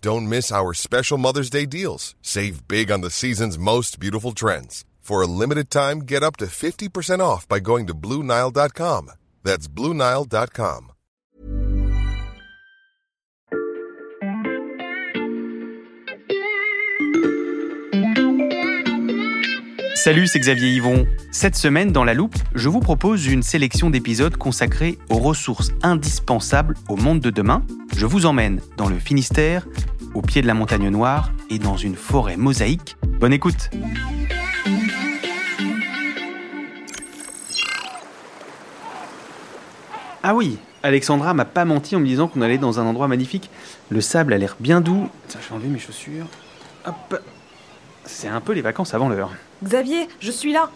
Don't miss our special Mother's Day deals. Save big on the season's most beautiful trends. For a limited time, get up to 50% off by going to BlueNile.com. That's BlueNile.com. Salut, c'est Xavier Yvon. Cette semaine, dans La Loupe, je vous propose une sélection d'épisodes consacrés aux ressources indispensables au monde de demain. Je vous emmène dans le Finistère, au pied de la montagne noire et dans une forêt mosaïque. Bonne écoute Ah oui, Alexandra m'a pas menti en me disant qu'on allait dans un endroit magnifique. Le sable a l'air bien doux. Tiens, je vais enlever mes chaussures. Hop C'est un peu les vacances avant l'heure. Xavier, je suis là.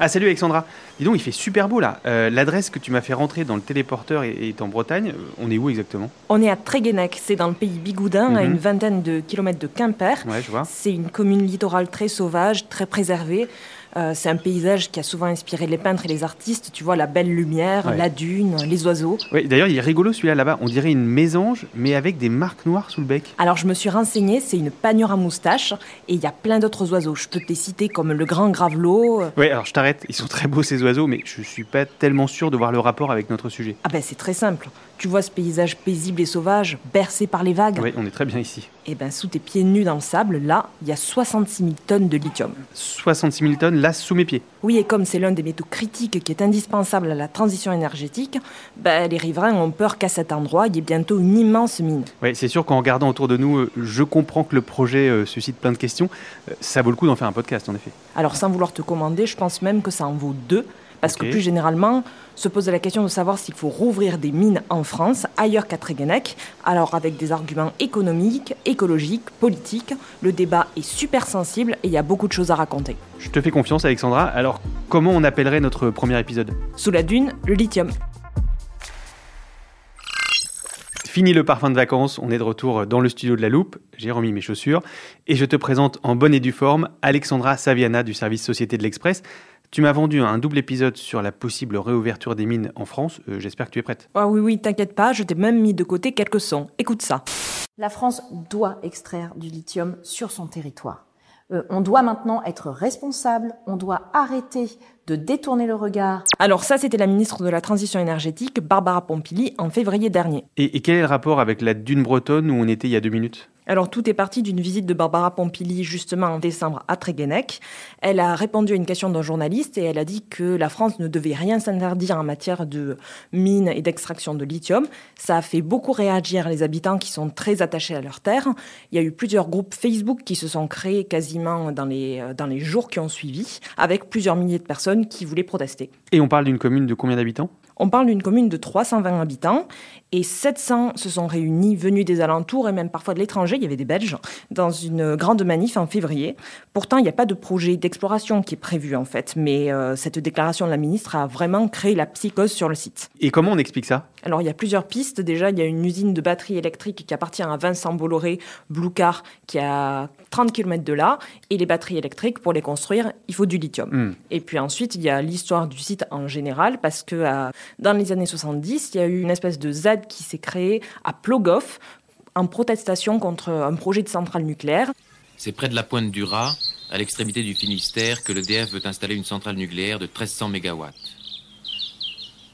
Ah salut Alexandra. Dis donc, il fait super beau là. Euh, L'adresse que tu m'as fait rentrer dans le téléporteur est, est en Bretagne. Euh, On est où exactement? On est à Tréguenec, c'est dans le pays bigoudin, à Mhm. une vingtaine de kilomètres de Quimper. Ouais, je vois. C'est une commune littorale très sauvage, très préservée. Euh, c'est un paysage qui a souvent inspiré les peintres et les artistes. Tu vois, la belle lumière, Ouais. la dune, les oiseaux. Oui, d'ailleurs, il est rigolo celui-là là-bas. On dirait une mésange, mais avec des marques noires sous le bec. Alors, je me suis renseignée, c'est une panure à moustache. Et il y a plein d'autres oiseaux. Je peux te les citer comme le grand gravelot. euh, Ouais, alors je t'arrête. Ils sont très beaux ces oiseaux, mais je suis pas tellement sûr de voir le rapport avec notre sujet. Ah ben, c'est très simple. Tu vois ce paysage paisible et sauvage, bercé par les vagues. Oui, on est très bien ici. Et ben, sous tes pieds nus dans le sable, là, il y a 66 000 tonnes de lithium. 66 000 tonnes là sous mes pieds. Oui, et comme c'est l'un des métaux critiques qui est indispensable à la transition énergétique, ben, les riverains ont peur qu'à cet endroit, il y ait bientôt une immense mine. Ouais, c'est sûr qu'en regardant autour de nous, euh, je comprends que le projet euh, suscite plein de questions. Euh, ça vaut le coup d'en faire un podcast en effet. Alors, sans vouloir te commander, je pense même que ça en vaut deux, parce que plus généralement, se pose la question de savoir s'il faut rouvrir des mines en France, ailleurs qu'à Tréguenec, alors avec des arguments économiques, écologiques, politiques. Le débat est super sensible et il y a beaucoup de choses à raconter. Je te fais confiance Alexandra. Alors, comment on appellerait notre premier épisode? Sous la dune, le lithium. Fini le parfum de vacances, on est de retour dans le studio de la Loupe. J'ai remis mes chaussures et je te présente en bonne et due forme Alexandra Saviana du service Société de l'Express. Tu m'as vendu un double épisode sur la possible réouverture des mines en France. Euh, J'espère que tu es prête. Ah oui, oui, t'inquiète pas, je t'ai même mis de côté quelques sons. Écoute ça. La France doit extraire du lithium sur son territoire. Euh, on doit maintenant être responsable, on doit arrêter de détourner le regard. Alors ça, c'était la ministre de la Transition énergétique, Barbara Pompili, en février dernier. Et, et quel est le rapport avec la dune bretonne où on était il y a deux minutes? Alors tout est parti d'une visite de Barbara Pompili justement en décembre à Tréguenec. Elle a répondu à une question d'un journaliste et elle a dit que la France ne devait rien s'interdire en matière de mines et d'extraction de lithium. Ça a fait beaucoup réagir les habitants qui sont très attachés à leur terre. Il y a eu plusieurs groupes Facebook qui se sont créés quasiment dans les, dans les jours qui ont suivi, avec plusieurs milliers de personnes qui voulaient protester. Et on parle d'une commune de combien d'habitants? On parle d'une commune de 320 habitants et 700 se sont réunis, venus des alentours et même parfois de l'étranger, il y avait des Belges, dans une grande manif en février. Pourtant, il n'y a pas de projet d'exploration qui est prévu en fait, mais euh, cette déclaration de la ministre a vraiment créé la psychose sur le site. Et comment on explique ça? Alors, il y a plusieurs pistes. Déjà, il y a une usine de batteries électriques qui appartient à Vincent Bolloré, Blue Car, qui est à 30 km de là. Et les batteries électriques, pour les construire, il faut du lithium. Hmm. Et puis ensuite, il y a l'histoire du site en général, parce que euh, dans les années 70, il y a eu une espèce de Z qui s'est créée à Plogoff en protestation contre un projet de centrale nucléaire. C'est près de la pointe du Raz, à l'extrémité du Finistère, que l'EDF veut installer une centrale nucléaire de 1300 MW.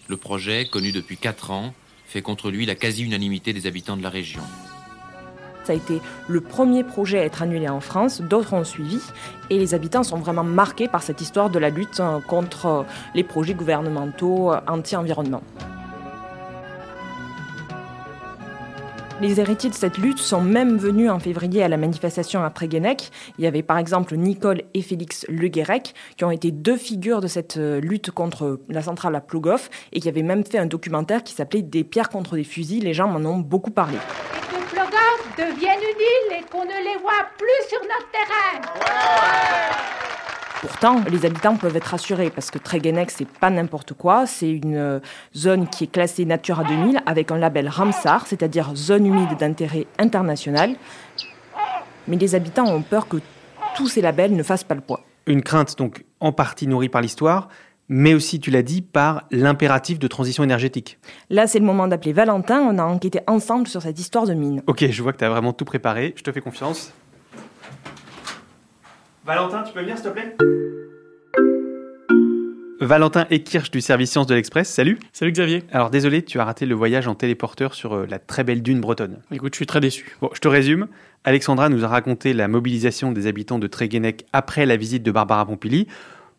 Le projet, connu depuis 4 ans, fait contre lui la quasi-unanimité des habitants de la région. Ça a été le premier projet à être annulé en France, d'autres ont suivi, et les habitants sont vraiment marqués par cette histoire de la lutte euh, contre euh, les projets gouvernementaux euh, anti-environnement. Les héritiers de cette lutte sont même venus en février à la manifestation à Tréguenec. Il y avait par exemple Nicole et Félix Le Guérec, qui ont été deux figures de cette lutte contre la centrale à Plogoff et qui avaient même fait un documentaire qui s'appelait Des pierres contre des fusils. Les gens m'en ont beaucoup parlé deviennent une île et qu'on ne les voit plus sur notre terrain. Pourtant, les habitants peuvent être rassurés parce que Tréguenec, c'est pas n'importe quoi. C'est une euh, zone qui est classée Natura 2000 avec un label Ramsar, c'est-à-dire zone humide d'intérêt international. Mais les habitants ont peur que tous ces labels ne fassent pas le poids. Une crainte donc en partie nourrie par l'histoire, mais aussi, tu l'as dit, par l'impératif de transition énergétique. Là, c'est le moment d'appeler Valentin. On a enquêté ensemble sur cette histoire de mine. Ok, je vois que tu as vraiment tout préparé. Je te fais confiance. Valentin, tu peux venir, s'il te plaît? Valentin Ekirch du service Sciences de l'Express, salut Salut Xavier Alors désolé, tu as raté le voyage en téléporteur sur euh, la très belle dune bretonne. Écoute, je suis très déçu. Bon, je te résume. Alexandra nous a raconté la mobilisation des habitants de Tréguenec après la visite de Barbara Pompili.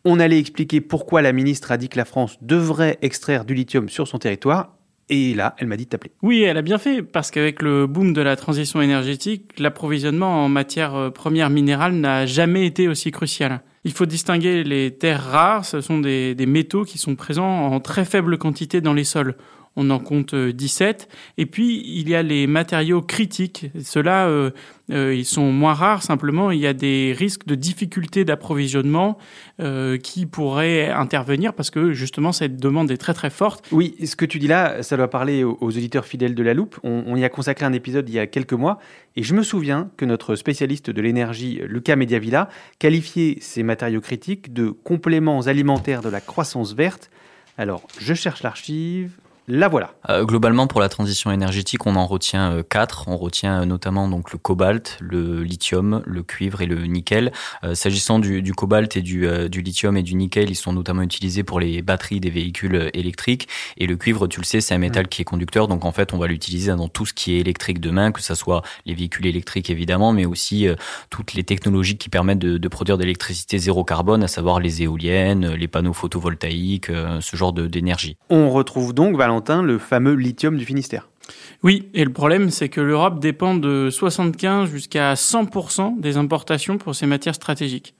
On allait expliquer pourquoi la ministre a dit que la France devrait extraire du lithium sur son territoire. Et là, elle m'a dit de t'appeler. Oui, elle a bien fait, parce qu'avec le boom de la transition énergétique, l'approvisionnement en matières euh, premières minérales n'a jamais été aussi crucial. Il faut distinguer les terres rares, ce sont des, des métaux qui sont présents en très faible quantité dans les sols on en compte 17. Euh, Et puis, il y a les matériaux critiques. Ceux-là, euh, euh, ils sont moins rares, simplement, il y a des risques de difficultés d'approvisionnement qui pourraient intervenir parce que, justement, cette demande est très, très forte. Oui, ce que tu dis là, ça doit parler aux, auditeurs fidèles de la loupe. On, on, y a consacré un épisode il y a quelques mois. Et je me souviens que notre spécialiste de l'énergie, Lucas Mediavilla, qualifiait ces matériaux critiques de compléments alimentaires de la croissance verte. Alors, je cherche l'archive. La voilà. Euh, globalement, pour la transition énergétique, on en retient euh, quatre. On retient euh, notamment donc le cobalt, le lithium, le cuivre et le nickel. S'agissant du, du, cobalt et du, du, lithium et du nickel, ils sont notamment utilisés pour les batteries des véhicules électriques. Et le cuivre, tu le sais, c'est un métal qui est conducteur. Donc en fait, on va l'utiliser dans tout ce qui est électrique demain, que ce soit les véhicules électriques évidemment, mais aussi toutes les technologies qui permettent de, de produire de l'électricité zéro carbone, à savoir les éoliennes, les panneaux photovoltaïques, ce genre d'énergie. On retrouve donc le fameux lithium du Finistère. Oui, et le problème, c'est que l'Europe dépend de 75 jusqu'à 100% des importations pour ces matières stratégiques.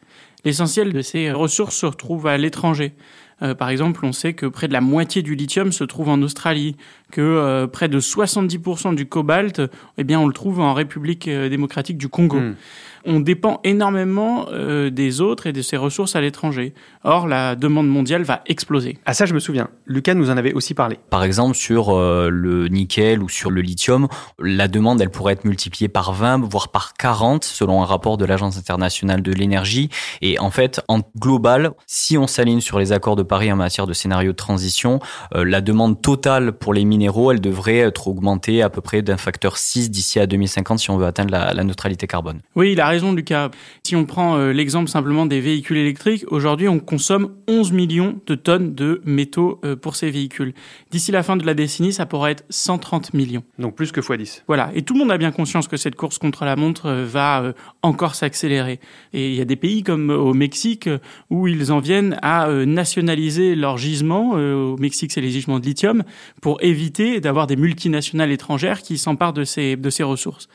L'essentiel de ces ressources se retrouve à l'étranger. Euh, par exemple, on sait que près de la moitié du lithium se trouve en Australie, que euh, près de 70% du cobalt, eh bien, on le trouve en République euh, démocratique du Congo. Hmm on dépend énormément euh, des autres et de ses ressources à l'étranger. Or, la demande mondiale va exploser. À ça, je me souviens. Lucas nous en avait aussi parlé. Par exemple, sur euh, le nickel ou sur le lithium, la demande, elle pourrait être multipliée par 20, voire par 40, selon un rapport de l'Agence internationale de l'énergie. Et en fait, en global, si on s'aligne sur les accords de Paris en matière de scénario de transition, euh, la demande totale pour les minéraux, elle devrait être augmentée à peu près d'un facteur 6 d'ici à 2050 si on veut atteindre la, la neutralité carbone. Oui, il a raison, Lucas. Si on prend euh, l'exemple simplement des véhicules électriques, aujourd'hui, on consomme 11 millions de tonnes de métaux euh, pour ces véhicules. D'ici la fin de la décennie, ça pourrait être 130 millions. Donc plus que x10. Voilà. Et tout le monde a bien conscience que cette course contre la montre euh, va encore s'accélérer. Et il y a des pays comme au Mexique où ils en viennent à nationaliser leurs gisements. Au Mexique, c'est les gisements de lithium pour éviter d'avoir des multinationales étrangères qui s'emparent de ces, de ces ressources.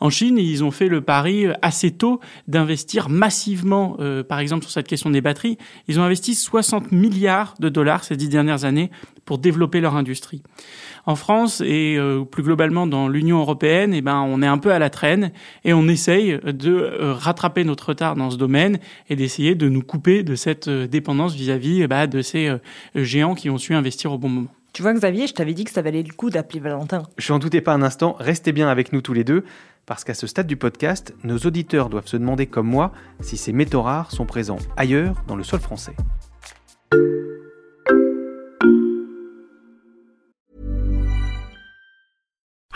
En Chine, ils ont fait le pari euh, assez tôt d'investir massivement, euh, par exemple sur cette question des batteries. Ils ont investi 60 milliards de dollars ces dix dernières années pour développer leur industrie. En France et euh, plus globalement dans l'Union européenne, eh ben, on est un peu à la traîne et on essaye de rattraper notre retard dans ce domaine et d'essayer de nous couper de cette dépendance vis-à-vis bah, de ces géants qui ont su investir au bon moment. Tu vois, Xavier, je t'avais dit que ça valait le coup d'appeler Valentin. Je n'en doutais pas un instant. Restez bien avec nous tous les deux, parce qu'à ce stade du podcast, nos auditeurs doivent se demander, comme moi, si ces métaux rares sont présents ailleurs dans le sol français.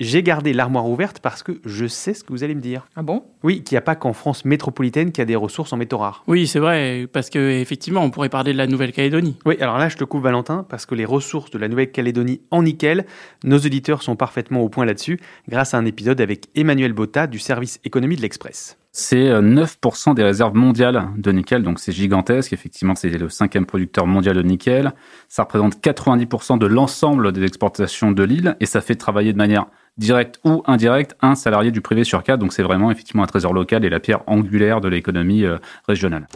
J'ai gardé l'armoire ouverte parce que je sais ce que vous allez me dire. Ah bon? Oui, qu'il n'y a pas qu'en France métropolitaine qu'il y a des ressources en métaux rares. Oui, c'est vrai, parce que effectivement, on pourrait parler de la Nouvelle-Calédonie. Oui, alors là, je te coupe Valentin, parce que les ressources de la Nouvelle-Calédonie en nickel, nos auditeurs sont parfaitement au point là-dessus, grâce à un épisode avec Emmanuel Botta du service économie de l'Express. C'est euh, 9% des réserves mondiales de nickel, donc c'est gigantesque. Effectivement, c'est le cinquième producteur mondial de nickel. Ça représente 90% de l'ensemble des exportations de l'île et ça fait travailler de manière directe ou indirecte un salarié du privé sur quatre. Donc c'est vraiment effectivement un trésor local et la pierre angulaire de l'économie euh, régionale.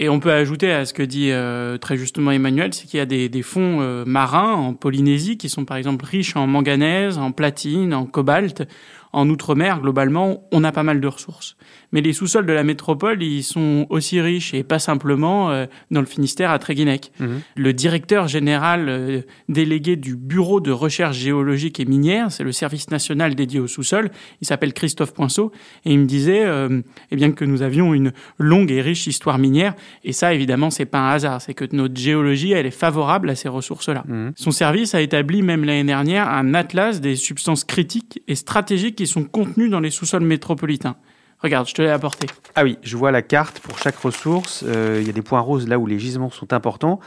Et on peut ajouter à ce que dit euh, très justement Emmanuel, c'est qu'il y a des, fonds euh, marins en Polynésie qui sont par exemple riches en manganèse, en platine, en cobalt. En outre-mer, globalement, on a pas mal de ressources. Mais les sous-sols de la métropole, ils sont aussi riches et pas simplement euh, dans le Finistère à Tréguinec. Mhm. Le directeur général euh, délégué du Bureau de recherche géologique et minière, c'est le service national dédié au sous-sol, il s'appelle Christophe Poinceau, et il me disait euh, eh bien que nous avions une longue et riche histoire minière, et ça évidemment c'est pas un hasard, c'est que notre géologie elle est favorable à ces ressources-là. Mhm. Son service a établi même l'année dernière un atlas des substances critiques et stratégiques qui sont contenues dans les sous-sols métropolitains. Regarde, je te l'ai apporté. Ah oui, je vois la carte pour chaque ressource. Euh, Il y a des points roses là où les gisements sont importants.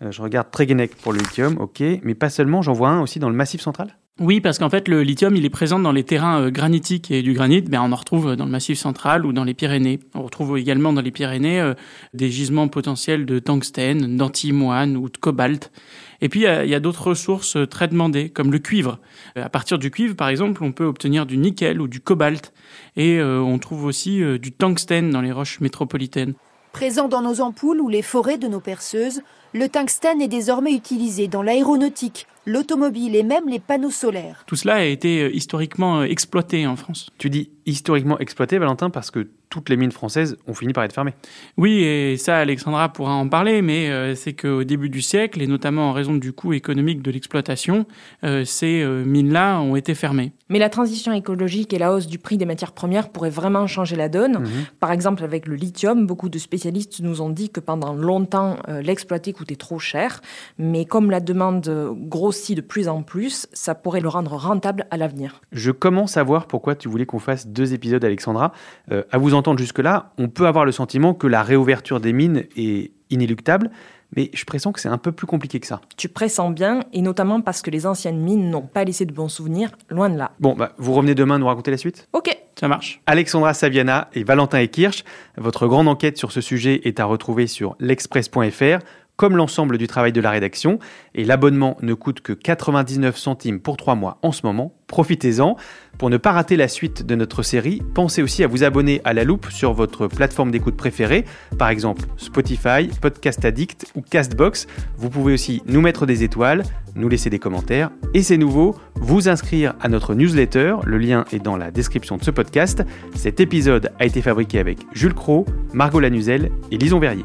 Euh, je regarde Tréguenec pour le lithium, ok. Mais pas seulement, j'en vois un aussi dans le massif central. Oui, parce qu'en fait, le lithium, il est présent dans les terrains euh, granitiques et du granit, ben, on en retrouve dans le Massif central ou dans les Pyrénées. On retrouve également dans les Pyrénées euh, des gisements potentiels de tungstène, d'antimoine ou de cobalt. Et puis, il y a, d'autres ressources euh, très demandées, comme le cuivre. Euh, À partir du cuivre, par exemple, on peut obtenir du nickel ou du cobalt. Et euh, on trouve aussi euh, du tungstène dans les roches métropolitaines. Présent dans nos ampoules ou les forêts de nos perceuses, le tungstène est désormais utilisé dans l'aéronautique, l'automobile et même les panneaux solaires. Tout cela a été euh, historiquement euh, exploité en France. Tu dis historiquement exploité, Valentin, parce que toutes les mines françaises ont fini par être fermées. Oui, et ça, Alexandra pourra en parler, mais euh, c'est qu'au début du siècle, et notamment en raison du coût économique de l'exploitation, euh, ces euh, mines-là ont été fermées. Mais la transition écologique et la hausse du prix des matières premières pourraient vraiment changer la donne. Mhm. Par exemple, avec le lithium, beaucoup de spécialistes nous ont dit que pendant longtemps, euh, l'exploiter coûtait trop cher. Mais comme la demande grossit de plus en plus, ça pourrait le rendre rentable à l'avenir. Je commence à voir pourquoi tu voulais qu'on fasse deux épisodes, Alexandra. Euh, à vous entendre jusque-là, on peut avoir le sentiment que la réouverture des mines est inéluctable, mais je pressens que c'est un peu plus compliqué que ça. Tu pressens bien, et notamment parce que les anciennes mines n'ont pas laissé de bons souvenirs, loin de là. Bon, bah, vous revenez demain nous raconter la suite? Ok, Ça marche. Alexandra Saviana et Valentin Ekirch, votre grande enquête sur ce sujet est à retrouver sur l'express.fr, comme l'ensemble du travail de la rédaction. Et l'abonnement ne coûte que 99 centimes pour 3 mois en ce moment. Profitez-en. Pour ne pas rater la suite de notre série, pensez aussi à vous abonner à La Loupe sur votre plateforme d'écoute préférée, par exemple Spotify, Podcast Addict ou Castbox. Vous pouvez aussi nous mettre des étoiles, nous laisser des commentaires et c'est nouveau, vous inscrire à notre newsletter. Le lien est dans la description de ce podcast. Cet épisode a été fabriqué avec Jules Cro, Margot Lanuzel et Lison Verrier.